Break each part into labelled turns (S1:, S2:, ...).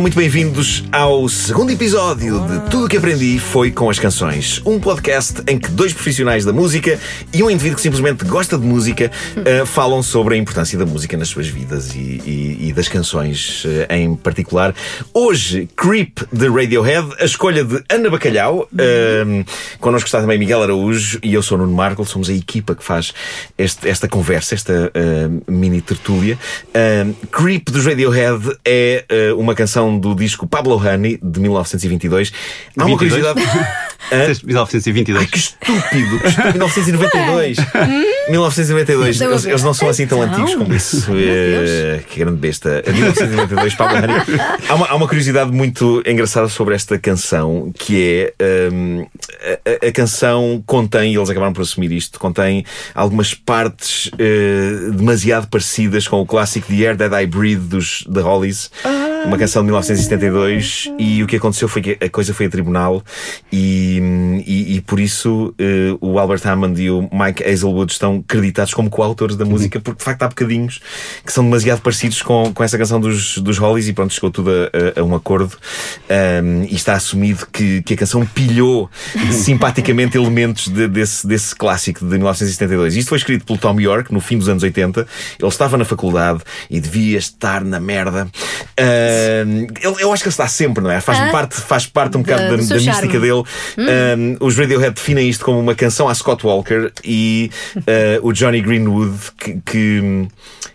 S1: Ora, muito bem-vindos ao segundo episódio de Tudo o que Aprendi Foi com as Canções. Um podcast em que dois profissionais da música e um indivíduo que simplesmente gosta de música uh, falam sobre a importância da música nas suas vidas e, e, e das canções uh, em particular. Hoje, Creep de Radiohead, a escolha de Ana Bacalhau. Uh, connosco está também Miguel Araújo e eu sou Nuno Marco. Somos a equipa que faz este, esta conversa, esta uh, mini tertúlia. Creep dos Radiohead é uma canção do disco Pablo Honey, de 1922. Há uma
S2: 22?
S1: curiosidade.
S2: 1922.
S1: Ai, que estúpido! Que estúpido. 1992. 1992. Eles, eles não são assim tão antigos como isso. Eh, que grande besta. 1992, Pablo Honey. Há uma, há uma curiosidade muito engraçada sobre esta canção, que é um, a, a, canção contém, e eles acabaram por assumir isto, contém algumas partes uh, demasiado parecidas com o clássico The Air That I Breathe dos The Hollies. Ah uma canção de 1972, e o que aconteceu foi que a coisa foi a tribunal, e, e, e por isso uh, o Albert Hammond e o Mike Hazelwood estão creditados como coautores da música, porque de facto há bocadinhos que são demasiado parecidos com, com essa canção dos, dos Hollies, e pronto, chegou tudo a, a, a um acordo, um, e está assumido que, que a canção pilhou simpaticamente elementos de, desse, desse clássico de 1972. Isto foi escrito pelo Tom York no fim dos anos 80, ele estava na faculdade e devia estar na merda. Uh, eu, eu, acho que ele está sempre, não é? Faz, ah, parte, faz parte um bocado da, da, da mística dele. Hum. os Radiohead definem isto como uma canção a Scott Walker e uh, o Johnny Greenwood que, que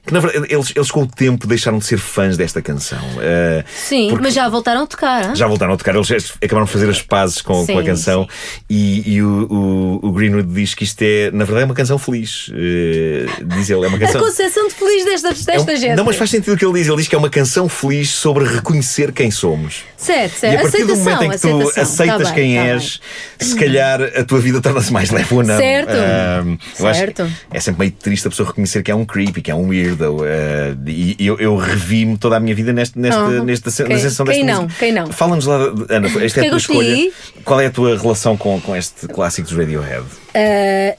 S1: que na verdade eles, eles com o tempo deixaram de ser fãs desta canção. Uh,
S3: sim, mas já voltaram a tocar. Hein?
S1: Já voltaram a tocar, eles acabaram de fazer as pazes com, sim, com a canção e, e o, o, o, Greenwood diz que isto é, na verdade, é uma canção feliz. Uh, diz ele, é uma canção.
S3: A concepção de feliz desta, desta é um, gente.
S1: Não, mas faz sentido o que ele diz. Ele diz que é uma canção feliz sobre reconhecer quem somos.
S3: Certo, certo.
S1: E a partir aceitação, do momento em que tu tá aceitas tá quem bem, és, tá se calhar a tua vida torna-se mais leve ou não.
S3: Certo. Uh, certo.
S1: é sempre meio triste a pessoa reconhecer que é um creepy, que é um weirdo. Uh, e eu, eu revi-me toda a minha vida neste, neste, oh, nesta quem, na sensação
S3: quem
S1: desta
S3: não,
S1: música.
S3: Quem não?
S1: Fala-nos lá, Ana, esta é a tua escolha. Qual é a tua relação com, com este clássico dos Radiohead?
S3: Uh,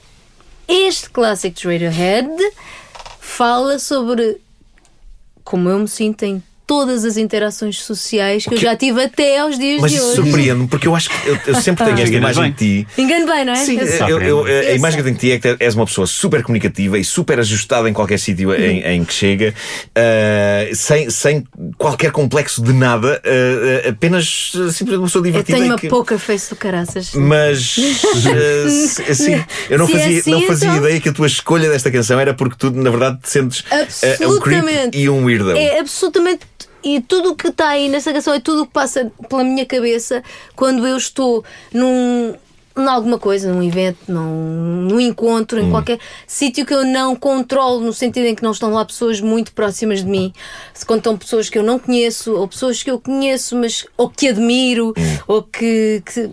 S3: este clássico dos Radiohead fala sobre como eu me sinto em todas as interações sociais que, que eu já tive até aos dias
S1: mas
S3: de hoje.
S1: Mas surpreende-me, porque eu acho que eu, eu sempre tenho esta imagem de ti.
S3: Engano bem, não é?
S1: Sim, eu, eu, a imagem que eu tenho de ti é que és uma pessoa super comunicativa e super ajustada em qualquer sítio em, em, que chega, uh, sem, sem qualquer complexo de nada, uh, apenas simplesmente uma pessoa divertida.
S3: Eu tenho uma
S1: que...
S3: pouca face do caraças.
S1: Mas uh, assim, eu não fazia, é assim, não fazia então... ideia que a tua escolha desta canção era porque tu, na verdade, te sentes uh, um creep e um weirdo.
S3: É absolutamente e tudo o que está aí nessa canção é tudo o que passa pela minha cabeça quando eu estou num, em alguma coisa, num evento, num, num encontro, em hum. qualquer sítio que eu não controlo, no sentido em que não estão lá pessoas muito próximas de mim. Se contam pessoas que eu não conheço, ou pessoas que eu conheço, mas ou que admiro, hum. ou que, que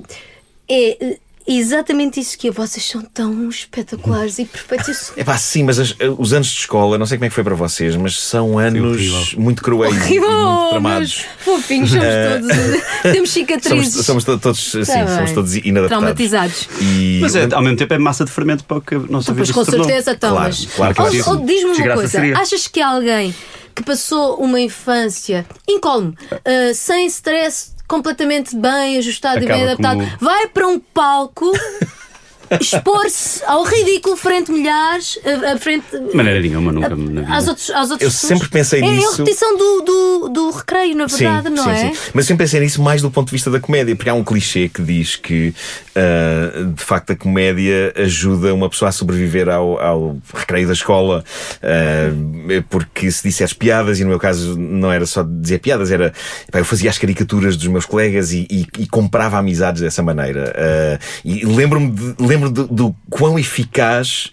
S3: é exatamente isso que é. Vocês são tão espetaculares e perfeitos.
S1: É pá, sim, mas as, os anos de escola, não sei como é que foi para vocês, mas são anos sim, muito cruéis e muito tramados.
S3: Fofinhos, somos uh, todos. Temos cicatrizes.
S1: Somos, somos todos, sim, tá somos todos inadaptados.
S3: Traumatizados.
S2: E, mas é, ao mesmo tempo é massa de fermento para o que não sabemos.
S3: Pois com certeza, então,
S1: claro,
S3: mas.
S1: Claro que ou,
S3: ou diz-me uma coisa: seria. achas que alguém que passou uma infância incólume, uh, sem stress completamente bem ajustado Acaba e bem adaptado, como... vai para um palco expor-se ao ridículo frente a milhares, a, frente.
S2: De maneira nenhuma, nunca. A,
S3: aos outros, aos outros
S1: eu pessoas. sempre pensei
S3: é,
S1: nisso.
S3: É a repetição do, do, do recreio, na verdade,
S1: sim,
S3: não
S1: sim,
S3: é?
S1: Sim. Mas sempre pensei nisso mais do ponto de vista da comédia, porque há um clichê que diz que uh, de facto a comédia ajuda uma pessoa a sobreviver ao, ao recreio da escola, uh, porque se disseres piadas, e no meu caso não era só dizer piadas, era pá, eu fazia as caricaturas dos meus colegas e, e, e comprava amizades dessa maneira. Uh, e lembro-me de, lembro do, do quão eficaz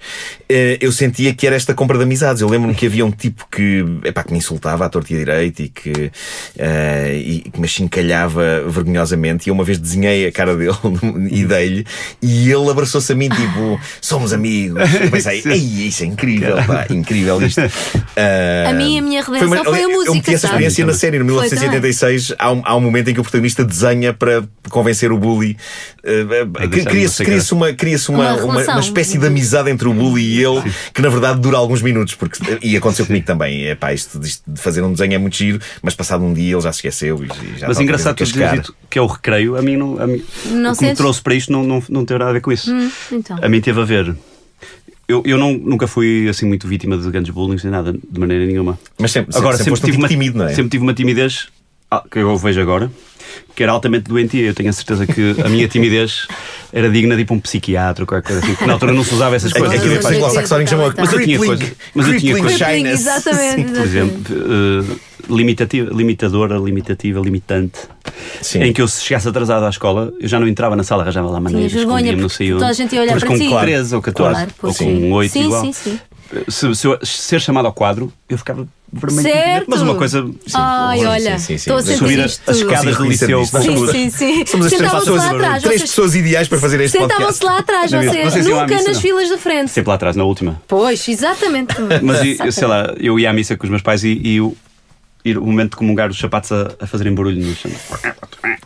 S1: uh, eu sentia que era esta compra de amizades. Eu lembro-me que havia um tipo que, epá, que me insultava à torta e à direita e que, uh, e que me chincalhava vergonhosamente. E eu uma vez desenhei a cara dele e dei-lhe e ele abraçou-se a mim, tipo, somos amigos. Eu pensei, ei, isso é incrível, pá, incrível isto.
S3: Uh, a mim, a minha redenção foi, uma, foi a música.
S1: Eu meti essa experiência na série, no 1986. Há um, há um momento em que o protagonista desenha para convencer o bully. Uh, Cria-se cria uma, cria cria-se uma,
S3: Uma
S1: uma, uma espécie de amizade entre o bully e ele que na verdade dura alguns minutos. Porque, e aconteceu comigo também. É pá, isto, isto de fazer um desenho é muito giro, mas passado um dia ele já se esqueceu e, e já
S2: Mas
S1: está
S2: engraçado dito que é o recreio, a mim não. A mim,
S3: Não
S2: o que me trouxe para isto não, não, não teve nada a ver com isso.
S3: então.
S2: A mim teve a ver. Eu, eu não, nunca fui assim muito vítima de grandes bullying nem nada, de maneira nenhuma.
S1: Mas sempre,
S2: Agora,
S1: sempre,
S2: sempre,
S1: foste um
S2: tive
S1: tipo
S2: uma,
S1: tímido, não é?
S2: sempre tive uma timidez ah, que eu vejo agora, que era altamente doentia. Eu tenho a certeza que a minha timidez era digna de ir para um psiquiatra ou qualquer coisa assim. Na altura não se usava essas coisas.
S1: Aquilo que
S3: Mas
S1: o
S3: eu-
S1: anglo-saxónico chamam
S3: Mas
S2: eu tinha
S1: crippling-
S2: coisa- mas eu tinha
S1: crippling
S2: coisa-
S1: shyness.
S3: Exatamente.
S2: Por exemplo, eh, limitativa, limitadora, limitativa, limitante.
S1: Sim.
S2: Em que eu se chegasse atrasado à escola, eu já não entrava na sala, arranjava lá maneiras, escondia-me, não sei onde.
S3: toda a gente ia olhar
S2: Mas
S3: para
S2: com
S3: ti.
S2: 13 ou 14,
S3: Claro,
S2: ou com
S3: sim.
S2: 8
S3: Sim,
S2: igual.
S3: sim, sim.
S2: Se, se eu ser chamado ao quadro, eu ficava vermelho.
S3: Certo.
S2: Mas uma coisa.
S3: Ai,
S1: sim,
S3: olha,
S1: sim, sim,
S3: estou a
S1: sim.
S3: sentir
S2: Subir
S3: isto.
S2: as escadas do liceu com.
S3: Sim, sim, sim.
S1: Somos as três
S3: Sentavam-se
S1: pessoas,
S3: lá atrás.
S1: três
S3: vocês-
S1: pessoas ideais para fazer este
S3: Sentavam-se
S1: podcast.
S3: lá atrás, vocês.
S2: Vocês
S3: Nunca
S2: missa,
S3: nas
S2: não?
S3: filas da frente.
S2: Sempre lá atrás, na última.
S3: Pois, exatamente.
S2: Mas e- eu sei lá, eu ia à missa com os meus pais e, e o, e o momento de comungar os sapatos a, a fazerem barulho no chão.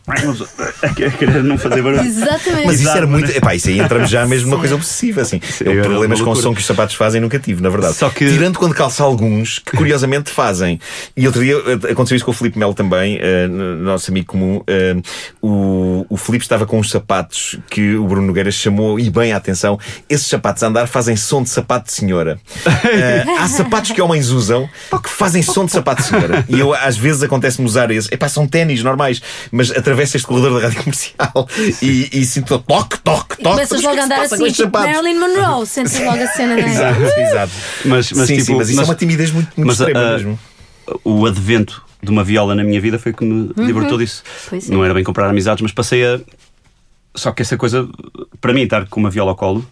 S2: A querer não fazer barulho.
S3: Exatamente.
S1: Mas isso era muito. Epá, isso aí entramos já mesmo numa coisa obsessiva. Assim. Eu,
S2: era
S1: problemas com o som que os sapatos fazem nunca tive, na verdade.
S2: Só que-
S1: Tirando quando calça alguns que curiosamente fazem. E outro dia eh, aconteceu isso com o Filipe Melo também, n- nosso amigo comum. Eh, o, o Filipe estava com uns sapatos que o Bruno Nogueira chamou e bem a atenção. Esses sapatos a andar fazem som de sapato de senhora. Eh, há sapatos que homens usam que fazem som de sapato de senhora. E eu às vezes acontece-me usar esse. Epá, são ténis normais, mas atravesso este corredor da rádio comercial e, e sinto toque, toque,
S3: E
S1: toque.
S3: começas logo a
S1: é
S3: andar assim, tipo? Marilyn Monroe, sentes logo a cena, não é?
S1: Exato, exato.
S2: Mas, mas,
S1: sim,
S2: tipo,
S1: sim, mas isso é
S2: mas-
S1: uma timidez muito, muito
S2: mas,
S1: extrema
S2: ah,
S1: mesmo.
S2: o advento de uma viola na minha vida foi que me libertou disso.
S3: Pois é.
S2: Não era bem comprar amizades, mas passei a. Só que essa coisa, para mim, estar com uma viola ao colo,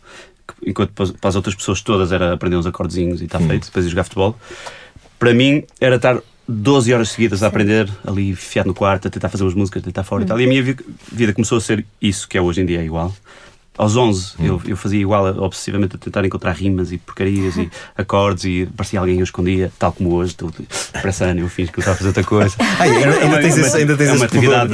S2: que- enquanto para as outras pessoas todas era aprender uns acordezinhos e está feito, depois ir jogar futebol, para mim era estar 12 horas seguidas a aprender, ali enfiado no quarto, a tentar fazer umas músicas, a tentar fora e tal. E a minha vi- vida começou a ser isso que é hoje em dia, é igual. Aos 11 eu, eu fazia igual, obsessivamente a tentar encontrar rimas e porcarias e acordes e parecia alguém que eu escondia, tal como hoje. Parece ano, eu fiz que eu estava a fazer outra coisa.
S1: Ai, ainda-
S2: É uma-
S1: tens
S2: uma-
S1: esse- ainda tens
S2: é uma atividade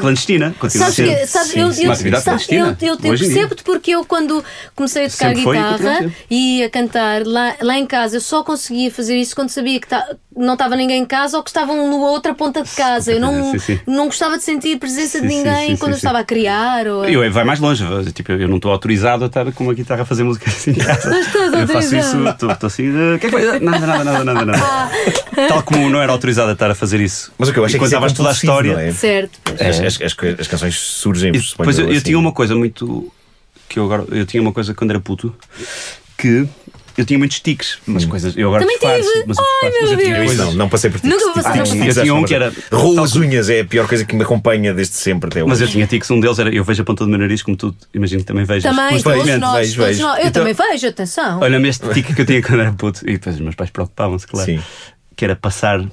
S2: clandestina. Continua a
S3: Sabes
S2: ser.
S3: que, sabes,
S1: Sim,
S3: eu,
S1: sim.
S3: eu,
S2: Uma atividade
S3: sabe, eu, percebo-te porque eu, quando comecei a tocar
S2: Sempre foi a
S3: guitarra e a cantar lá, lá em casa, eu só conseguia fazer isso quando sabia que tá- não estava ninguém em casa ou que estavam numa outra ponta de casa. Eu não,
S2: Sim, sim.
S3: não gostava de sentir a presença de
S2: Sim, sim,
S3: ninguém
S2: sim,
S3: quando eu
S2: sim,
S3: estava a criar. Ou
S2: Eu, vai mais longe, tipo, eu não estou autorizado a estar com uma guitarra a fazer música assim em casa.
S3: Não estás
S2: eu faço isso, estou estou assim, "Ah, que é que vai-" nada, nada, nada, nada, nada. Tal como não era autorizado a estar a fazer isso.
S1: Mas o que eu acho
S2: E
S1: é que é
S2: contavas toda a história.
S1: é?
S3: Certo, pois.
S1: As, as, as, as canções surgem
S2: E depois eu, eu
S1: assim.
S2: tinha uma coisa muito. que eu agora. Eu tinha uma coisa quando era puto que eu tinha muitos tiques, umas coisas. Eu agora
S3: Também
S2: disfarço,
S3: tive.
S2: mas eu
S3: Ai,
S2: disfarço, mas
S3: meu
S2: tinha
S3: Deus.
S1: Isso não, não passei por ti.
S3: Nunca passaste
S1: Tipo,
S3: por ti.
S2: Eu tinha um
S1: mas
S2: que era-
S1: Rolo as unhas é a pior coisa que me acompanha desde sempre até hoje.
S2: Mas eu tinha tiques, um deles era. Eu vejo a ponta do meu nariz, como tu imagino que também vejas.
S3: Também, todos
S2: constantemente.
S3: nós,
S1: vejo,
S3: todos
S1: vejo.
S3: nós. Eu
S2: Então-
S3: também vejo, atenção.
S2: Olha-me este tique que eu tinha quando era puto. E depois os meus pais preocupavam-se, claro.
S1: Sim.
S2: Que era passar.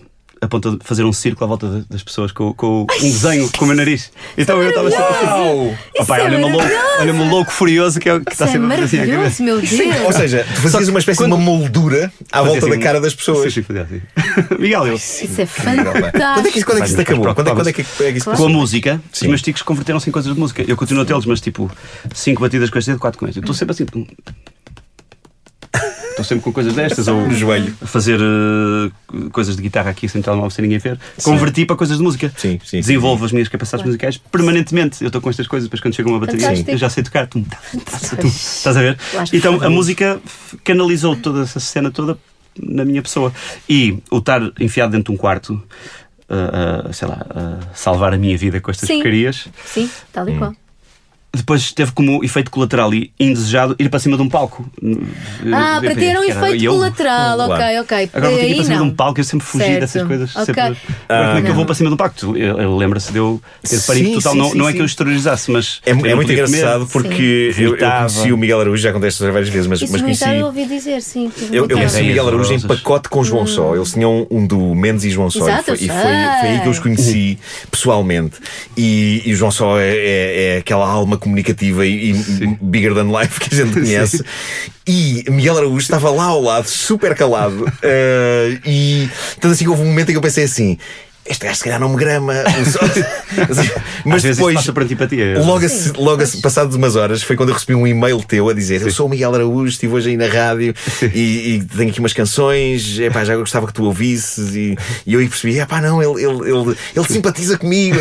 S2: A ponta de fazer um círculo à volta de- das pessoas com, com um desenho com o meu nariz. Então eu estava sempre a fazer.
S1: Uau!
S2: Oh, pai,
S3: é
S2: olha-me louco, olha louco furioso que, é, que está
S3: é
S2: sempre a fazer assim à
S3: maravilhoso,
S2: cabeça.
S3: meu Deus.
S1: Ou seja, tu fazias uma espécie de uma moldura à volta
S2: assim,
S1: da cara das pessoas.
S2: Sim, sim, fazia assim. Miguel, eu.
S3: Isso é fantástico.
S1: Quando é que, isso- quando é que isso acabou? Quando é, quando é que, é isso
S2: Com a música,
S1: Sim.
S2: os meus tiques converteram-se em coisas de música. Eu continuo a tê-los, mas tipo, cinco batidas com este dedo, quatro com este. Eu estou sempre assim. Estou sempre com coisas destas, ou
S1: No joelho.
S2: a fazer eh, coisas de guitarra aqui sem telemóvel sem ninguém ver. Converti para coisas de música.
S1: Sim, sim, sim.
S2: Desenvolvo as minhas capacidades musicais permanentemente. Eu estou com estas coisas, depois quando chega uma bateria,
S3: Fantástico.
S2: eu já sei tocar. Tum, tá, tum. Estás a ver? Então a música canalizou toda essa cena toda na minha pessoa. E o estar enfiado dentro de um quarto, a- a, sei lá, a salvar a minha vida com estas
S3: Sim.
S2: porcarias,
S3: Sim, tal e qual.
S2: Depois teve como efeito colateral e indesejado ir para cima de um palco.
S3: Ah, para ter um efeito
S2: eu.
S3: colateral,
S1: Claro.
S3: ok, ok.
S2: Agora vou ter que ir para cima
S3: não.
S2: de um palco, eu sempre fugi
S3: Certo.
S2: dessas coisas.
S3: Ok.
S2: Sempre... Agora, como é que eu vou para cima de um palco? Lembra-se de eu ter
S1: Sim,
S2: total.
S1: sim,
S2: não,
S1: sim,
S2: não é
S1: sim.
S2: que eu exteriorizasse, mas.
S1: É,
S2: eu
S1: é muito
S2: podia comer.
S1: engraçado porque eu, eu conheci o Miguel Araújo, já contei esta várias vezes, mas,
S3: Isso
S1: mas conheci.
S3: Eu ouvi dizer, sim.
S1: Eu, eu conheci o Miguel Araújo em pacote com João Só. Eles tinham um do Mendes e João Só.
S3: Exato,
S1: e foi,
S3: eu
S1: foi, foi aí que eu os conheci pessoalmente. E, e o João Só é, é- é aquela alma comunicativa e, e bigger than life que a gente conhece. E Miguel Araújo estava lá ao lado, super calado. eh, e tanto assim houve um momento em que eu pensei assim. Este gajo se calhar não me grama.
S2: mas Às depois, passa por antipatia.
S1: Logo, a, logo a, passados umas horas, foi quando eu recebi um e-mail teu a dizer: Sim. Eu sou o Miguel Araújo, estive hoje aí na rádio e, e, tenho aqui umas canções. Epá, já gostava que tu ouvisses. E, e eu aí percebi: Epá, não, ele, ele, ele, ele simpatiza comigo.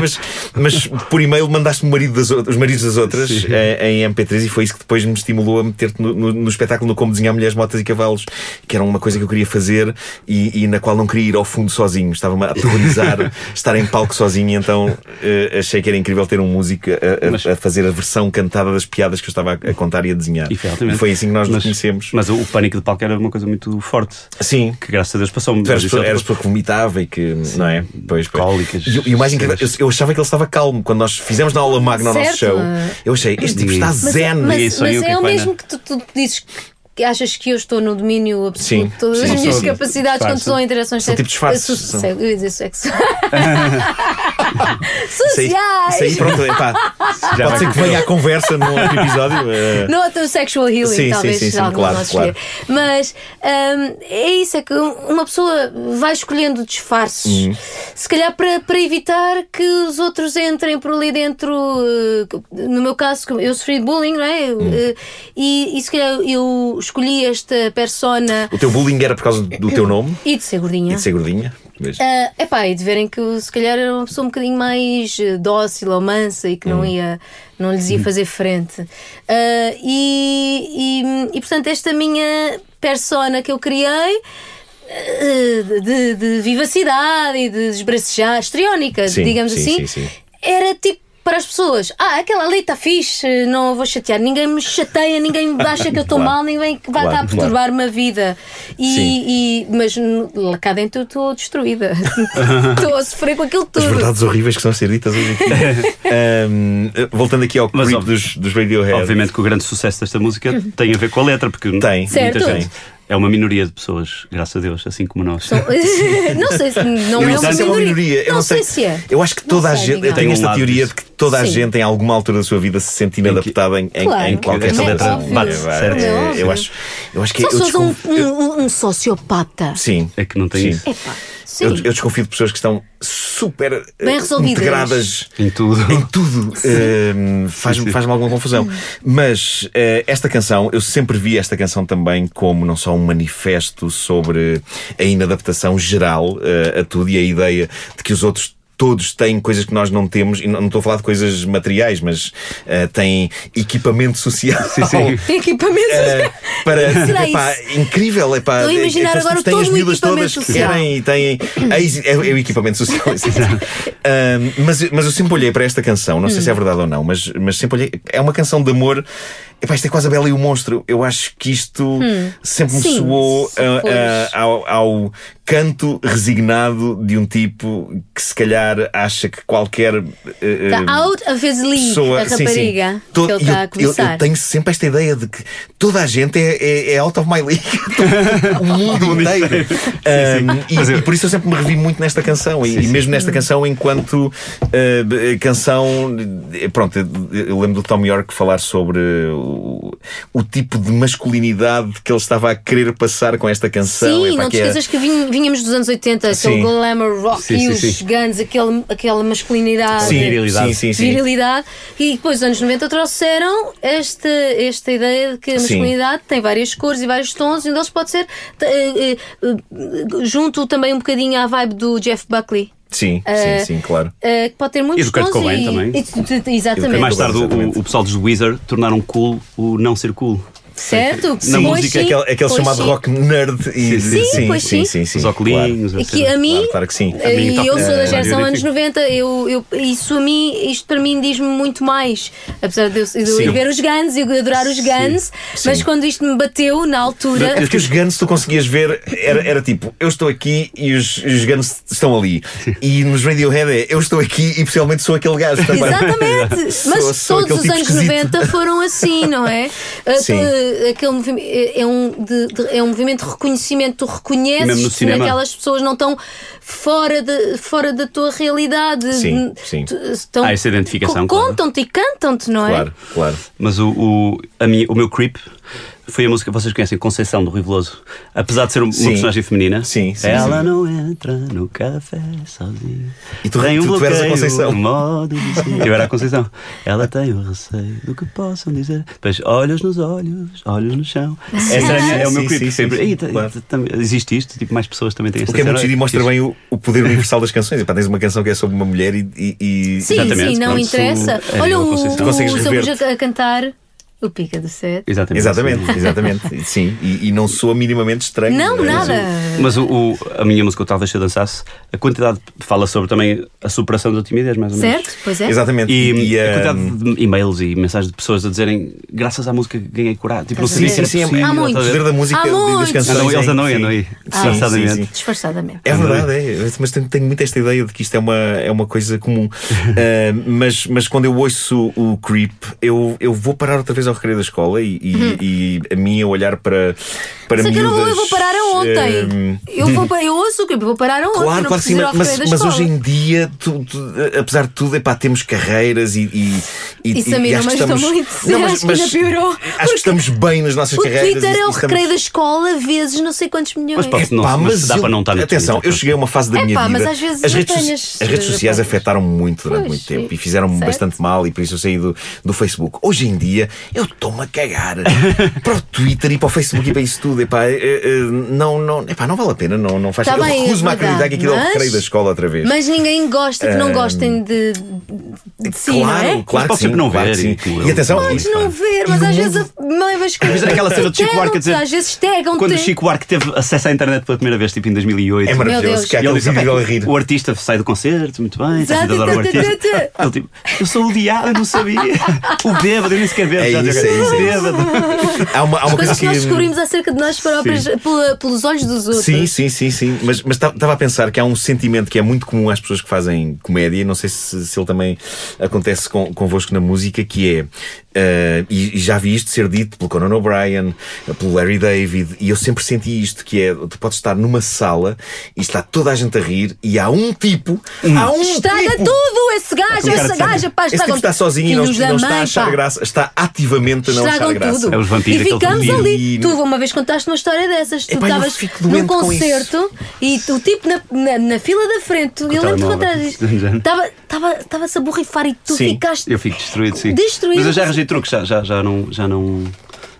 S1: mas, mas por e-mail mandaste-me marido das, os maridos das outras em, em, MP3 e foi isso que depois me estimulou a meter-te no, no, no, espetáculo no Como Desenhar Mulheres, Motas e Cavalos, que era uma coisa que eu queria fazer e, e na qual não queria ir ao fundo sozinho. Estava-me aterrorizar estar em palco sozinho, então uh, achei que era incrível ter um músico a, a, mas, a, fazer a versão cantada das piadas que eu estava a, a contar e a desenhar. E, e, foi assim que nós
S2: mas,
S1: nos conhecemos.
S2: Mas o pânico de palco era uma coisa muito forte.
S1: Sim.
S2: Que graças a Deus passou-me.
S1: Tu eras, pessoa, eras pessoa que vomitava e que. Sim. Não é?
S2: Pois, pois. Cólicas.
S1: E, e, o mais incrível, eu, eu, achava que ele estava calmo. Quando nós fizemos na aula magna o nosso show, eu achei, este tipo está zen.
S3: Mas, mas, mas é o mesmo que tu, tu dizes que achas que eu estou no domínio absoluto de todas as minhas capacidades quando são interações
S1: são tipo disfarces.
S3: Eu ia dizer sexo. Sociais!
S1: Isso aí, pronto, epá, já pode ser que venha a conversa num outro episódio.
S3: Uh... No outro sexual healing,
S1: sim,
S3: talvez.
S1: Sim, sim, sim, claro, claro.
S3: Mas um, é isso, é que uma pessoa vai escolhendo disfarces, uhum. se calhar para, para evitar que os outros entrem por ali dentro. Uh, no meu caso, eu sofri bullying, não é? Uhum. Uh, e, e se calhar eu escolhi esta persona.
S1: O teu bullying era por causa do teu nome?
S3: E de ser gordinha.
S1: E de ser gordinha.
S3: Uh, epá, e de verem que se calhar era uma pessoa um bocadinho mais eh, dócil ou mansa e que não hum. ia, não lhes ia hum. fazer frente. Uh, e, e, e, portanto, esta minha persona que eu criei. Uh, de, de, vivacidade e de desbracejar, estriónica, digamos
S1: sim,
S3: assim,
S1: sim,
S3: era tipo para as pessoas. Ah, aquela ali está fixe, não vou chatear. Ninguém me chateia, ninguém acha que eu estou claro. mal, ninguém que vai claro, estar a perturbar-me claro. a vida. E, e, mas cá dentro eu estou destruída. estou a sofrer com aquilo tudo.
S1: As verdades horríveis que são ser ditas hoje aqui. um, voltando aqui ao clipe dos, dos Radiohead.
S2: Obviamente que o grande sucesso desta música tem a ver com a letra, porque
S1: tem,
S3: certo.
S1: muita gente
S2: é uma minoria de pessoas, graças a Deus, assim como nós.
S3: não sei se não, é,
S1: uma
S3: se é uma minoria.
S1: Eu não, não sei.
S3: se é.
S1: Eu acho que toda a gente. Eu tenho esta teoria de que toda a gente, em alguma altura da sua vida, se sente inadaptada em, claro. em, qualquer
S2: Essa letra bate,
S1: certo? É, eu, acho, eu acho que.
S3: Só eu um, um, um, sociopata.
S1: Sim.
S2: É que não tem
S1: Sim. isso. Eu, eu, desconfio de pessoas que estão super
S3: Bem
S1: uh, integradas
S2: em tudo.
S1: Em tudo. Uh, Faz-me faz alguma confusão. Mas uh, esta canção, eu sempre vi esta canção também como não só um manifesto sobre a inadaptação geral a tudo e a ideia de que os outros todos têm coisas que nós não temos, e não, estou a falar de coisas materiais, mas uh, têm equipamento social.
S3: Sim, sim. equipamento
S1: uh, para epá, incrível. Epá,
S3: estou a imaginar
S1: é,
S3: agora todo
S1: as
S3: miúdas
S1: todas
S3: social. que
S1: querem e têm. É, é, o equipamento social. uh, mas, mas eu sempre olhei para esta canção, não sei hum. se é verdade ou não, mas, mas sempre olhei. É uma canção de amor Epá, isto é quase a Bela e o Monstro. Eu acho que isto hum. sempre me Sim, soou uh, uh, ao, ao, canto resignado de um tipo que se calhar acha que qualquer. Uh,
S3: out of his league, pessoa, a rapariga sim, sim. Todo, que ele está a começar.
S1: Eu, eu, tenho sempre esta ideia de que toda a gente é, é, é out of my league. o mundo inteiro. Um, e, eu... e, por isso eu sempre me revi muito nesta canção. E, e mesmo nesta canção, enquanto uh, canção. Pronto, eu lembro do Tom York falar sobre o, tipo de masculinidade que ele estava a querer passar com esta canção.
S3: Sim, não te esqueças que vinhamos dos anos 80, sim. aquele glamour rock sim, e sim, os Guns, aquele, aquela masculinidade,
S1: sim, virilidade. Sim,
S3: virilidade. E depois, nos anos 90, trouxeram esta, esta ideia de que a masculinidade tem várias cores e vários tons, e um deles pode ser uh, uh, junto também um bocadinho à vibe do Jeff Buckley.
S1: Sim, uh, sim, sim, claro.
S3: Uh, pode ter muitos
S2: e do Kurt Cobain também.
S3: E, exatamente.
S2: E mais tarde o, o, pessoal dos Wizard tornaram cool o não ser cool.
S3: Certo?
S1: Na
S3: sim,
S1: música,
S3: sim,
S1: aquele, aquele chamado sim. rock nerd.
S3: E, sim, sim, pois sim.
S1: sim, sim,
S2: Os óculos.
S3: Claro. Que a mim,
S1: claro, claro que sim.
S3: E eu sou da geração anos 90, eu, eu, isso a mim, isto para mim diz-me muito mais. Apesar de eu, de eu ir ver os Guns e adorar os Guns, mas quando isto me bateu na altura.
S1: É porque os Guns tu conseguias ver, era, era tipo, eu estou aqui e os, os Guns estão ali. E nos Radiohead é, eu estou aqui e possivelmente sou aquele gajo também.
S3: Exatamente! mas sou, todos os tipo anos esquisito. 90 foram assim, não é? Sim. Aquele movimento é, é um, de, de, é um movimento de reconhecimento. Tu reconheces que aquelas pessoas não estão fora, de, fora da tua realidade.
S1: Sim, sim.
S2: Estão, Há essa identificação.
S3: Contam-te claro. e cantam-te, não é?
S1: Claro, claro.
S2: Mas o, o, a minha, o meu creep foi a música que vocês conhecem, Conceição do Rui Veloso. Apesar de ser uma
S1: Sim.
S2: personagem feminina,
S1: Sim, sim,
S2: ela
S1: sim.
S2: não entra no café sozinha.
S1: E tu-
S2: tem um
S1: tu- tu eras a Conceição.
S2: no modo de. Eu era a Conceição. Ela tem o receio do que possam dizer. Depois, olhos nos olhos, olhos no chão. Essa é, é o meu clipe sempre.
S1: sim, sim,
S2: Eita,
S1: claro.
S2: também- existe isto, tipo, mais pessoas também têm esta
S1: O que é muito giro e mostra bem o, o poder universal das canções. Tens uma canção que é sobre uma mulher e. e- e-
S3: Sim,
S2: Exatamente,
S3: sim, não
S2: pronto,
S3: interessa.
S2: é
S3: Olha o, o
S1: rever-te.
S3: Buja a cantar o Pica do Sete.
S2: Exatamente.
S1: Exatamente, exatamente. Sim, e, e não soa minimamente estranho.
S3: Não,
S1: É,
S3: nada.
S2: Mas o, o- a minha música, o Talvez Se Eu Dançasse, a quantidade fala sobre também a superação da timidez, mais ou menos.
S3: Certo? Pois é.
S1: Exatamente.
S2: E, a
S1: ah,
S2: quantidade de e-mails e mensagens de pessoas a dizerem graças à música ganhei coragem. Tipo, não
S3: a
S2: era
S1: Sim, sim, é-
S2: possível.
S3: Há
S1: o
S3: muitos.
S1: poder da música
S3: Há
S1: e das canções.
S2: Andam- eles andam andam aí,
S1: Sim, sim,
S2: disfarçadamente.
S1: sim.
S3: Disfarçadamente.
S1: É verdade, é. mas tenho, tenho muito esta ideia de que isto é uma, é uma coisa comum. Ah, mas, mas quando eu ouço o Creep, eu, eu vou parar outra vez ao recreio da escola e, e, e a mim a olhar para, para
S3: Só que eu, não vou, eu
S1: miúdas,
S3: vou parar a ontem.
S1: ah,
S3: eu, vou, eu ouço o que? Vou parar a ontem.
S1: Claro, claro que sim, mas,
S3: recreio
S1: mas hoje em dia, tu- tu- apesar de tudo, epá, temos carreiras e. e, e,
S3: Isso a mim
S1: acho
S3: não
S1: que
S3: me muito.
S1: Não, mas,
S3: Acho que
S1: mas
S3: ainda piorou.
S1: Acho que estamos bem nas nossas
S3: O
S1: carreiras.
S3: Twitter
S1: e-
S3: é o
S1: e estamos-
S3: recreio da escola vezes não sei quantos milhões.
S2: Mas pode- Não,
S1: Epá,
S2: mas dá
S1: eu-
S2: para não estar no
S1: Atenção,
S2: Twitter,
S1: eu cheguei a uma fase da
S3: Epá,
S1: minha
S3: mas
S1: vida.
S3: às vezes
S1: as, redes, as redes sociais afetaram muito durante
S3: Pois,
S1: muito tempo e fizeram-me bastante mal e por isso eu saí do, do Facebook. Hoje em dia, eu estou-me a cagar para o Twitter e para o Facebook e para isso tudo. Epá, eh, eh, não, não, epá, não vale a pena, não, não faz
S3: Tá
S1: Eu
S3: é
S1: recuso-me a acreditar que aquilo é o
S3: mas-
S1: recreio da escola outra vez.
S3: Mas ninguém gosta que não gostem de, de si,
S1: claro,
S3: não é?
S1: claro
S2: Mas
S1: que
S2: pode
S1: sim,
S2: sempre não
S1: claro
S2: ver,
S1: que sim.
S2: e
S1: E atenção,
S3: Podes
S1: e-
S3: não ver, mas às vezes levas com
S2: Mas era aquela cena do Chico Buarque a dizer-
S3: Às vezes tegam-te.
S2: Quando o Chico Buarque teve acesso à internet pela primeira vez, tipo em 2008.
S1: É maravilhoso, que há
S2: E ele
S1: aquele
S2: diz,
S1: vídeo a rir.
S2: o artista sai do concerto, muito bem, está
S3: Exato,
S2: a adorar o artista. Ele tipo, eu sou o diabo, eu não sabia. O bêbado, eu nem sequer bebo.
S1: É
S2: já
S1: é é
S2: bêbado.
S1: Há uma, há uma coisa
S3: Coisas que nós descobrimos acerca de nós próprios pela- pelos olhos dos outros.
S1: Sim, sim, sim, sim. Mas estava a pensar que há um sentimento que é muito comum às pessoas que fazem comédia, não sei se, se ele também acontece com, convosco na música, que é. Eh, e, e já vi isto ser dito pelo Conan O'Brien, pelo Larry David, e eu sempre senti isto: que é, tu podes estar numa sala e está toda a gente a rir, e há um tipo, há um
S3: Estraga
S1: tipo,
S3: tudo, esse gajo, essa
S2: de
S3: gaja, pá,
S1: Esse
S3: estraga
S1: tipo está sozinho e não, não está a achar
S3: pá.
S1: graça, está ativamente a não achar graça.
S3: tudo.
S2: É os vampiros,
S3: e ficamos ali.
S1: E-
S3: Tu uma vez contaste uma história dessas. Tu estavas num concerto e o tipo na, na, na fila da frente, eu lembro de
S2: telemóvel.
S3: contar isto. Estava- estava- Estava-se a borrifar e tu
S1: Sim.
S3: ficaste.
S2: Eu fico destruído, sim.
S3: Destruído.
S2: Mas eu já arranjei truques, já, já, já não. Já não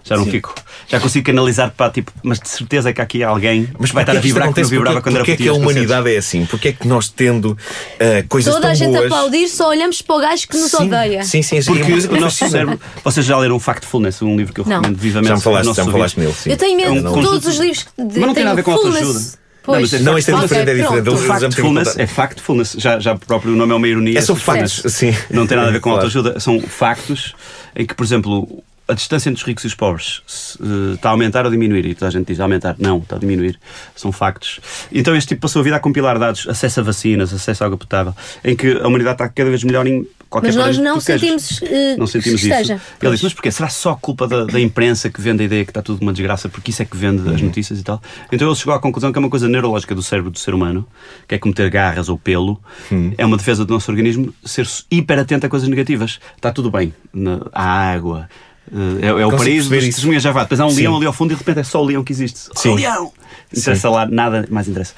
S2: já não fico. Já consigo canalizar para tipo, mas de certeza que há aqui alguém
S1: Mas
S2: que vai estar a
S1: que
S2: vibrar como
S1: acontece?
S2: vibrava
S1: Porquê-
S2: quando era
S1: porquê é que a
S2: concertos.
S1: humanidade é assim? Porquê é que nós tendo ah, coisas
S3: Toda
S1: tão
S3: a gente
S1: boas...
S3: a aplaudir, só olhamos para o gajo que nos
S1: sim,
S3: odeia.
S1: Sim, sim, sim.
S2: Porque
S1: É uma coisa que
S2: o nosso cérebro. Vocês já leram o Factfulness, um livro que eu
S3: Não.
S2: recomendo vivamente.
S1: Já me falaste, já me falaste nele. sim.
S3: Eu tenho medo
S2: É um
S3: de todos os livros que
S2: Mas não tem nada a ver com autoajuda.
S3: Pois.
S2: Não, mas é
S1: Não, isto é diferente, é diferente.
S2: Factfulness é factfulness, já, já próprio o nome é uma ironia.
S1: É sobre factos, sim.
S2: Não tem nada a ver com
S1: Claro.
S2: autoajuda, são factos em que, por exemplo, a distância entre os ricos e os pobres eh, está a aumentar ou diminuir. E toda a gente diz aumentar. Não, está a diminuir. São factos. Então este tipo passou a vida a compilar dados, acesso a vacinas, acesso a água potável, em que a humanidade está cada vez melhor em qualquer
S3: Mas nós
S2: que
S3: não sentimos, eh,
S2: não sentimos
S3: que
S2: isso.
S3: esteja.
S2: Ele disse, mas porquê? Será só culpa da, da imprensa que vende a ideia que está tudo uma desgraça? Porque isso é que vende
S1: Uhum.
S2: as notícias e tal. Então ele chegou à conclusão que é uma coisa neurológica do cérebro do ser humano, que é como ter garras ou pelo,
S1: Uhum.
S2: é uma defesa do nosso organismo ser hiper atento a coisas negativas. Está tudo bem. Na, a água. Eh, É, é o
S1: Consigo
S2: paraíso dos
S1: isso.
S2: testemunhas já vá. Depois há um
S1: Sim.
S2: leão ali ao fundo e de repente é só o leão que existe.
S1: Sim.
S2: Oh, leão! Interessa lá, nada mais interessa.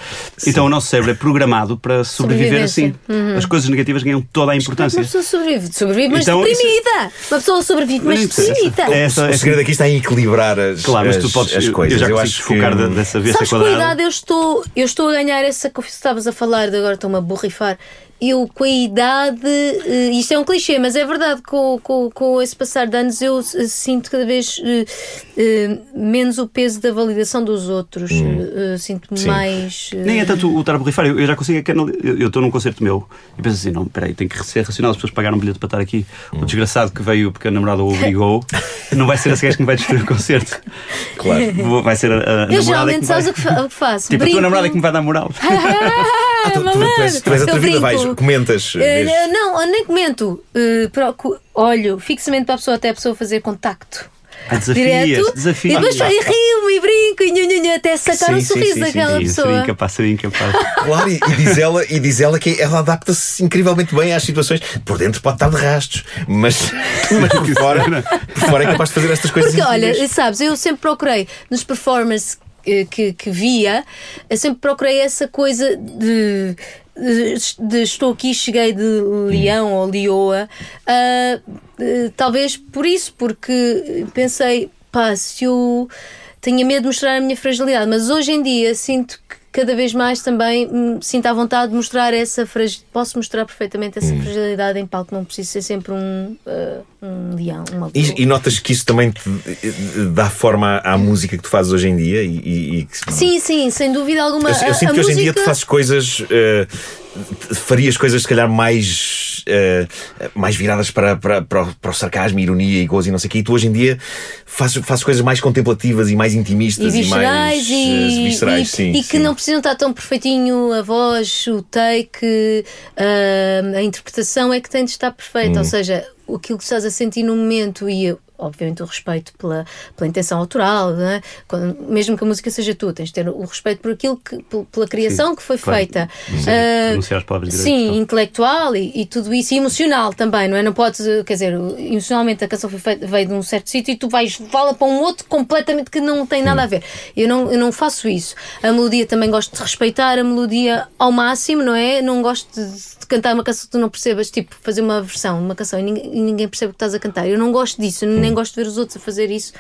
S2: Então o nosso cérebro é programado para sobreviver assim.
S3: Sobrevivência.
S2: As coisas negativas ganham toda a
S3: Uma
S2: importância.
S3: pessoa sobrevive, sobrevive mas
S2: Então, isso-
S3: deprimida. Uma pessoa sobrevive, mas deprimida.
S2: É essa-
S1: O segredo aqui está em equilibrar as,
S2: Claro, mas
S1: as,
S2: tu podes.
S1: as coisas.
S2: Eu já consigo
S1: acho
S2: desfocar
S1: que...
S2: dessa vez
S3: Sabes,
S2: quadrada.
S3: cuidado, eu estou, eu estou a ganhar essa que estavas a falar de agora estou-me a borrifar. Eu, com a idade, eh, isto é um clichê, mas é verdade, com, com, com esse passar de anos, eu eh, sinto cada vez eh, menos o peso da validação dos outros. Eh, Sinto-me mais.
S2: Nem é tanto o estar a borrifar, eu, eu já consigo. canali- Eu eu estou num concerto meu e penso assim: não, peraí, tem que ser racional, as pessoas pagaram um bilhete para estar aqui. O desgraçado que veio porque a namorada o obrigou, não vai ser esse gajo que me vai destruir o concerto.
S1: Claro.
S2: Vou- Vai ser a, a
S3: Eu geralmente
S2: me
S3: sabes
S2: vai...
S3: o que, fa- o que faço?
S2: Tipo, a
S3: Brinco.
S2: tua namorada é que me vai dar moral.
S3: Ah,
S1: Tu, tu, tu,
S3: malandro.
S1: és, tu és
S3: Eu
S1: atrevida, vais, comentas. Vês.
S3: não, eu nem comento. Procu- olho fixamente para a pessoa até a pessoa fazer contacto.
S2: Ah, desafias,
S3: direto.
S2: desafias.
S3: E depois e rio-me e brinco e nhu, nhu, nhu, até sacar
S1: Sim,
S3: um sorriso
S1: sim,
S3: daquela
S1: sim,
S2: Seria
S3: pessoa.
S2: incapaz, seria incapaz.
S1: Claro, e, e diz ela, e diz ela que ela adapta-se incrivelmente bem às situações. Por dentro pode estar de rastos, mas, mas por, fora, por fora é capaz de fazer estas coisas.
S3: Porque olha,
S1: incríveis.
S3: sabes, eu sempre procurei nos performances eh, que, que via, eu sempre procurei essa coisa de. De- estou aqui, cheguei de Leão ou Lioa, ah, eh, talvez por isso, porque pensei, pá, se eu tinha medo de mostrar a minha fragilidade, mas hoje em dia sinto que cada vez mais também me sinto à vontade de mostrar essa fragilidade. Posso mostrar perfeitamente essa fragilidade em palco, não preciso ser sempre um, ah, um leão, uma
S1: E, e notas que isso também te eh, dá forma à, música que tu fazes hoje em dia? E, e- e
S3: Sim, sim, sem dúvida alguma.
S1: Eu, eu
S3: A-
S1: sinto
S3: a
S1: que hoje em dia
S3: música-
S1: tu fazes coisas. eh, farias coisas, se calhar, mais. Eh, mais viradas para, para, para, o, para o sarcasmo, ironia e gozo e não sei o quê. E tu hoje em dia fazes, fazes coisas mais contemplativas e mais
S3: e
S1: intimistas e,
S3: viscerais
S1: mais.
S3: e,
S1: eh, viscerais,
S3: e-
S1: sim.
S3: e que
S1: sim.
S3: não precisam estar tão perfeitinho a voz, o take, a interpretação é que tem de estar perfeita.
S1: Hum.
S3: Ou seja, aquilo que estás a sentir no momento e obviamente o respeito pela, pela intenção autoral, é? Quando- mesmo que a música seja tua, tens de ter o respeito por aquilo que, pel- pela criação que foi
S2: claro.
S3: feita.
S2: Sim,
S3: Ah,
S2: as palavras
S3: Sim,
S2: então.
S3: intelectual e, e tudo isso, e emocional também, não é? Não podes, quer dizer, emocionalmente a canção foi feita, veio de um certo sítio e tu vais levá-la para um outro completamente que não tem nada a ver. Eu não, eu não faço isso. A melodia também gosto de respeitar a melodia ao máximo, não é? Não gosto de, de cantar uma canção que tu não percebas, tipo, fazer uma versão, uma canção e ninguém, e ninguém percebe o que estás a cantar. Eu não gosto disso, nem gosto de ver os outros a fazer isso,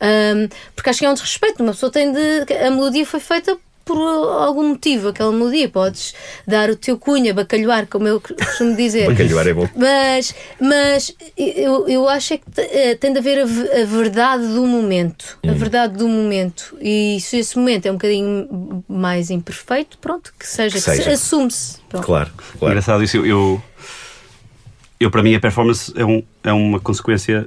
S3: Ahm, porque acho que é um desrespeito. Uma pessoa tem de. A melodia foi feita por algum motivo, aquela melodia. Podes dar o teu cunha, bacalhoar, como eu costumo dizer.
S1: Bacalhoar é bom.
S3: Mas, mas eu, eu acho é que eh, tem de haver a, a verdade do momento. A verdade do momento. E se esse momento é um bocadinho mais imperfeito, pronto, que seja, que,
S1: seja.
S3: se- assume-se. Pronto.
S1: Claro, claro.
S2: Engraçado isso. Eu, eu, eu, para mim, a performance é, um, é uma consequência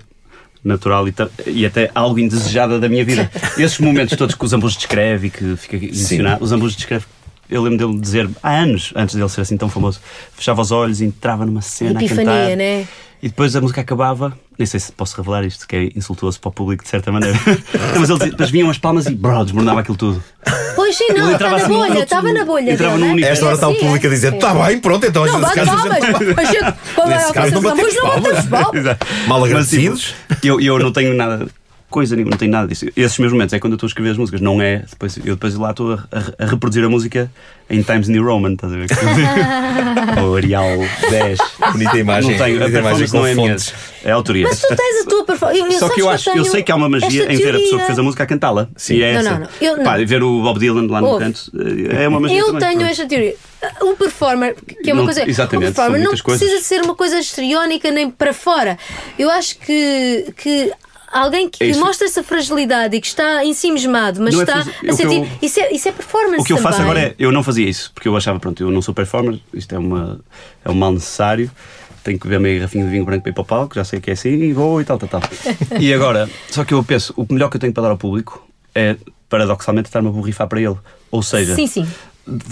S2: natural e, e até algo indesejada da minha vida. Esses momentos todos que os ambos descreve e que fica emocionado, os ambos descreve. Eu lembro dele dizer há anos, antes dele ser assim tão famoso, fechava os olhos e entrava numa cena a
S3: Epifania,
S2: cantar.
S3: né?
S2: E depois a música acabava, nem sei se posso revelar isto, que é insultuoso para o público de certa maneira. Mas ele dizia- depois vinham as palmas e bro, desmoronava aquilo tudo.
S3: Pois sim, não, na
S2: assim num
S3: bolha, estava na bolha.
S2: entrava
S3: dele,
S2: num
S3: né?
S1: A esta hora está o
S3: Sim,
S1: público a
S3: é.
S1: dizer: está bem, pronto, então
S3: Não, bate palmas. A gente, qual é a
S1: caso, não batemos
S3: palmas.
S1: Mal
S2: Mas,
S1: agradecidos.
S2: tipo, eu, eu não tenho nada, coisa nenhuma, não tenho nada disso. Esses meus momentos é quando eu estou a escrever as músicas, não é. Depois, eu depois lá estou a, a- a reproduzir a música em Times New Roman, estás a ver? Ou Arial 10.
S1: Bonita imagem.
S2: Não tenho, a
S1: bonita imagem
S2: performance não é minha,
S1: fontes.
S2: é a autoria.
S3: Mas tu tens a tua performance. Eu,
S2: Só que eu, acho, eu
S3: tenho
S2: sei que há uma magia em ver a pessoa que fez a música a cantá-la.
S1: Sim.
S2: E é
S3: Não,
S2: essa.
S3: não, não. Eu.
S2: Pá, ver o Bob Dylan lá no
S3: Ouve.
S2: canto é uma magia
S3: Eu
S2: também,
S3: tenho
S2: pronto.
S3: esta teoria. Um performer, que é uma
S2: Não-
S3: coisa.
S2: exatamente,
S3: um performer não precisa
S2: coisas.
S3: de ser uma coisa histriónica nem para fora. Eu acho que. que Alguém que
S2: É
S3: mostra essa fragilidade e que está ensimismado, mas
S2: Não é
S3: está
S2: fragi-
S3: a sentir.
S2: eu-
S3: Isso, é, isso é performance.
S2: O que eu faço
S3: também.
S2: agora é, eu não fazia isso, porque eu achava, pronto, eu não sou performer, isto é, uma, é um mal necessário, tenho que beber meio garrafinha de vinho branco para ir para o palco, já sei que é assim, e vou e tal, tal, tal. e agora, só que eu penso, o melhor que eu tenho para dar ao público é, paradoxalmente, estar-me a borrifar para ele. Ou seja,
S3: Sim, sim.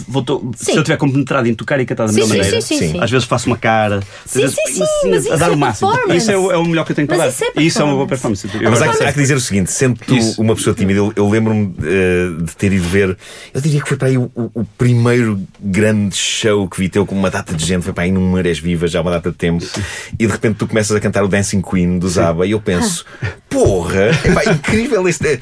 S2: Vou to- se eu estiver compenetrado em tocar e cantar da
S3: Sim,
S2: melhor
S3: sim,
S2: maneira,
S3: sim, sim, sim.
S2: às vezes faço uma cara,
S3: Sim,
S2: vezes,
S3: sim, sim, mas
S2: a
S3: isso
S2: dar
S3: é
S2: o máximo.
S3: performance.
S2: Isso é o, é o melhor que eu tenho para
S3: Mas
S2: dar.
S3: isso é
S2: isso é uma boa
S3: performance.
S1: Ah, Mas há,
S2: agora
S1: há que dizer o seguinte: sendo tu
S2: Isso.
S1: uma pessoa tímida, eu, eu lembro-me eh, de ter ido ver. Eu diria que foi para aí o, o- o primeiro grande show que vi teu com uma data de gente. Foi para aí num Marés Vivas, já há uma data de tempo. E de repente tu começas a cantar o Dancing Queen do Zaba. E eu penso: porra, epá, incrível este.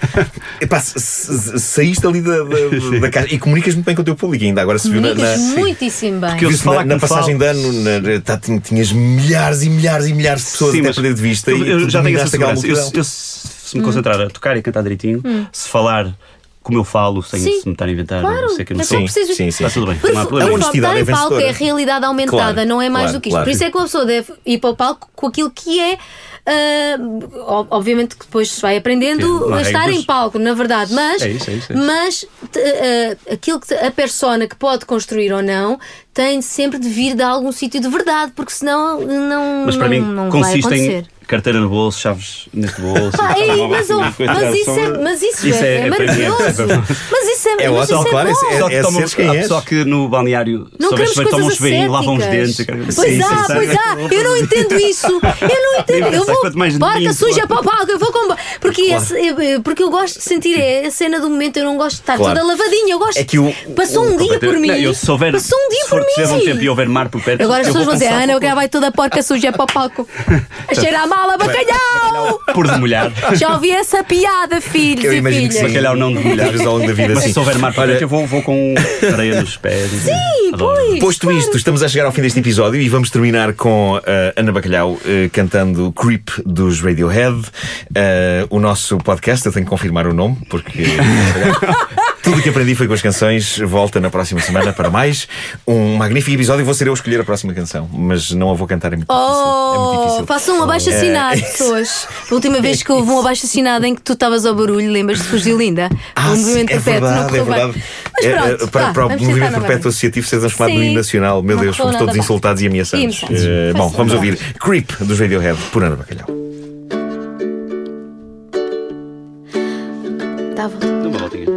S1: Epá, saíste ali da, da, da casa e comunicas muito bem com o teu público. E ainda agora se viu na. Na
S3: muitíssimo bem.
S2: Porque eu-
S1: na, na passagem
S2: falo-
S1: de ano, na- tá, tin- tinhas milhares e milhares e milhares de pessoas
S2: Sim,
S1: até
S2: mas
S1: perder de vista.
S2: eu,
S1: e
S2: eu já tenho essa segurança. Eu, eu, se me concentrar a tocar e a cantar direitinho, se falar como eu falo, sem
S3: Sim.
S2: se me estar a inventar,
S3: Claro,
S2: sei que eu não sei.
S3: preciso-
S1: sim, sim.
S2: Está tudo bem, não há
S1: A honestidade
S3: estar em
S1: é
S3: palco é
S1: vencedora.
S3: realidade aumentada,
S1: Claro,
S3: não é mais
S1: claro,
S3: do que isto.
S1: claro.
S3: Por isso é que uma pessoa deve ir para o palco com aquilo que é. ob- obviamente que depois se vai aprendendo a estar em palco, na verdade, mas,
S2: É isso, é isso, é isso.
S3: mas ah, aquilo que a persona que pode construir ou não tem sempre de vir de algum sítio de verdade, porque senão não,
S2: Mas para
S3: não,
S2: mim
S3: não vai
S2: consiste
S3: acontecer.
S2: em carteira no bolso, chaves neste bolso.
S3: Ai,
S2: telemóvel
S3: mas, mas isso
S2: só-
S3: é, mas isso
S2: Isso
S3: é,
S2: é-
S3: é
S2: é mim, é
S3: maravilhoso.
S2: percebível.
S3: Mas isso é,
S1: É
S3: mas
S1: ótimo,
S3: isso
S1: claro,
S3: é bom.
S1: é-
S2: Só que, tomam,
S1: seres quem
S2: pessoal que no balneário
S3: Não
S2: só
S3: queremos
S2: vês tomam um
S3: coisas
S2: chuveirinho, lavam os dentes.
S3: Pois
S1: Sim,
S3: há,
S1: sim,
S3: pois há. Eu não entendo isso. Eu não entendo. Eu vou. Barca suja para o palco. Eu vou com. Porque,
S1: Claro.
S3: esse- eu- porque eu gosto de sentir é a cena do momento. Eu não gosto de estar
S1: Claro.
S3: toda lavadinha. Eu gosto.
S1: É que o-
S3: Passou um dia por mim.
S2: Não, eu se houver,
S3: Passou um dia
S2: se for
S3: por
S2: tiver um
S3: mim.
S2: tempo e houver mar por perto,
S3: Agora as
S2: eu
S3: pessoas vão dizer, Ana, o vai toda porca suja para o palco. A cheirar a mala, bacalhau!
S2: por demolhar.
S3: Já ouvi essa piada, filhos
S1: Eu
S3: e
S1: imagino que
S3: filhas.
S1: sim.
S2: Bacalhau não de molhar.
S1: Às vezes ao longo da vida,
S2: Mas
S1: sim.
S2: se houver mar perto, eu vou, vou com areia nos pés. Sim,
S3: Pois,
S1: Posto isto, estamos a chegar ao fim deste episódio e vamos terminar com eh, Ana Bacalhau eh, cantando Creep dos Radiohead. Eh, o nosso podcast, eu tenho que confirmar o nome, porque tudo o que aprendi foi com as canções. Volta na próxima semana para mais um magnífico episódio. Vou ser eu a escolher a próxima canção, mas não a vou cantar, é muito difícil. É muito
S3: Oh,
S1: difícil.
S3: façam um abaixo assinado,
S1: É.
S3: pessoas. A última vez que houve um abaixo assinado em que tu estavas ao barulho, lembras-te de fugir linda?
S1: Ah,
S3: um
S1: sim,
S3: movimento
S1: é
S3: perpétuo, não
S1: verdade, é
S3: bem.
S1: verdade.
S3: Mas
S1: É,
S3: pronto,
S1: é, para,
S3: vá,
S1: para o movimento perpétuo associativo ser transformado no hino nacional. Meu
S3: Não
S1: Deus, fomos todos insultados e ameaçados.
S3: Faz
S1: bom, vamos ouvir Creep dos Radiohead por Ana Bacalhau.
S2: Dá uma voltinha.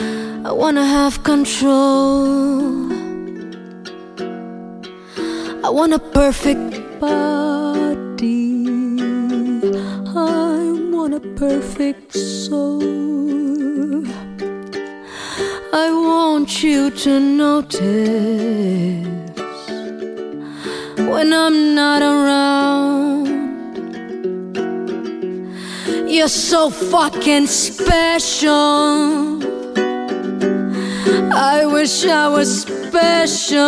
S3: I wanna have control. I want a perfect body. I want a perfect soul. I want you to notice when I'm not around. You're so fucking special. I wish I was special,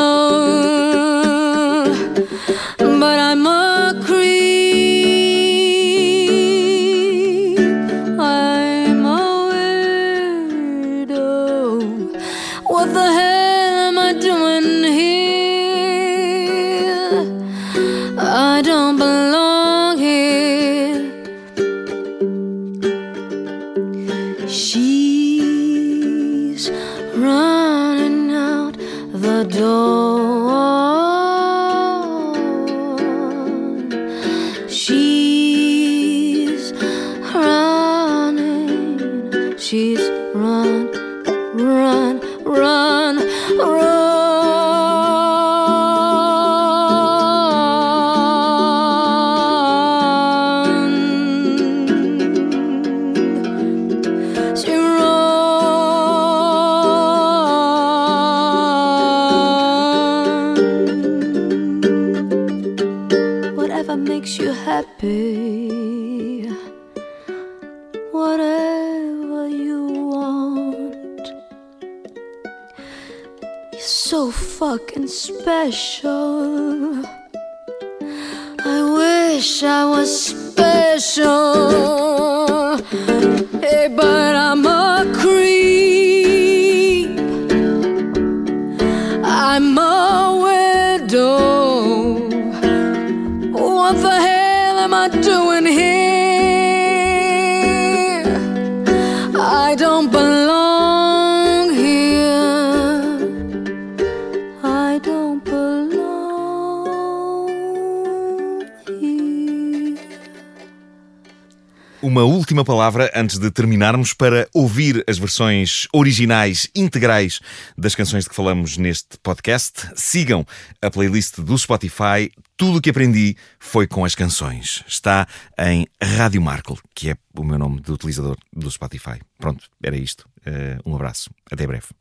S3: I wish I was special.
S1: Última palavra antes de terminarmos para ouvir as versões originais, integrais das canções de que falamos neste podcast. Sigam a playlist do Spotify. Tudo o que aprendi foi com as canções. Está em Rádio Markle, que é o meu nome de utilizador do Spotify. Pronto, era isto. Uh, um abraço. Até breve.